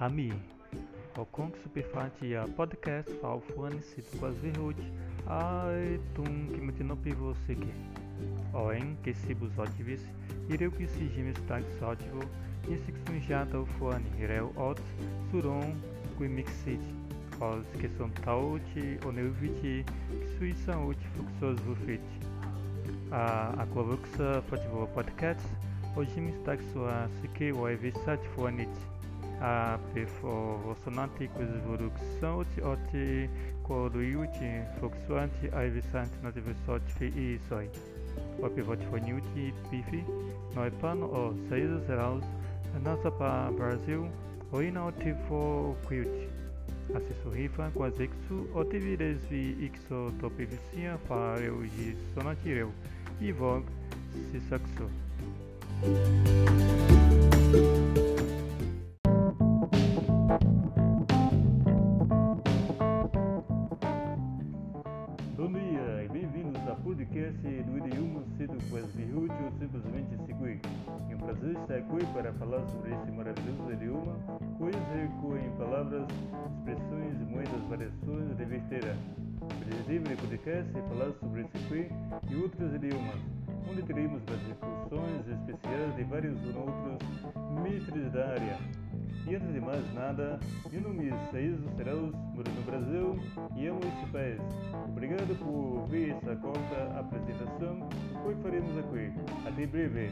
Ami. O Kong Superfante a podcast se tu quase verruti. Ai, tum que me tino pivo seque. O em que se bus otivis, ireu que se gimes tag sotivo, e se que sunjata o fone, ireu ots, suron, qui mixit. Os que são tauti, o que suíçam uti fluxos vufit. A aquavuxa fotivo podcast, o gimes tag sua seque o evisat fonit a quis vorux sauti oti quodu iuti fluxuanti aevisanti nativesot fi isoi. O pivot foniuti pifi, noi pan o saídos zeraus, nasa pa Brasil, o ina o tifo quiuti. Assisto rifa quas exu o tivides vi ixo topivisia fareu sonatireu, e vog si podcast do idioma quase ou simplesmente seguir. É um prazer estar aqui para falar sobre esse maravilhoso idioma, coisa que em palavras, expressões, moedas, variações de besteira. Do podcast é falar sobre aqui e outros idiomas, onde teremos as discussões especiais de vários outros mestres da área. E antes de mais nada, meu nome é Saíso Seraus, moro no Brasil e amo este país. Obrigado por ver essa corta apresentação. Hoje faremos aqui. Até breve.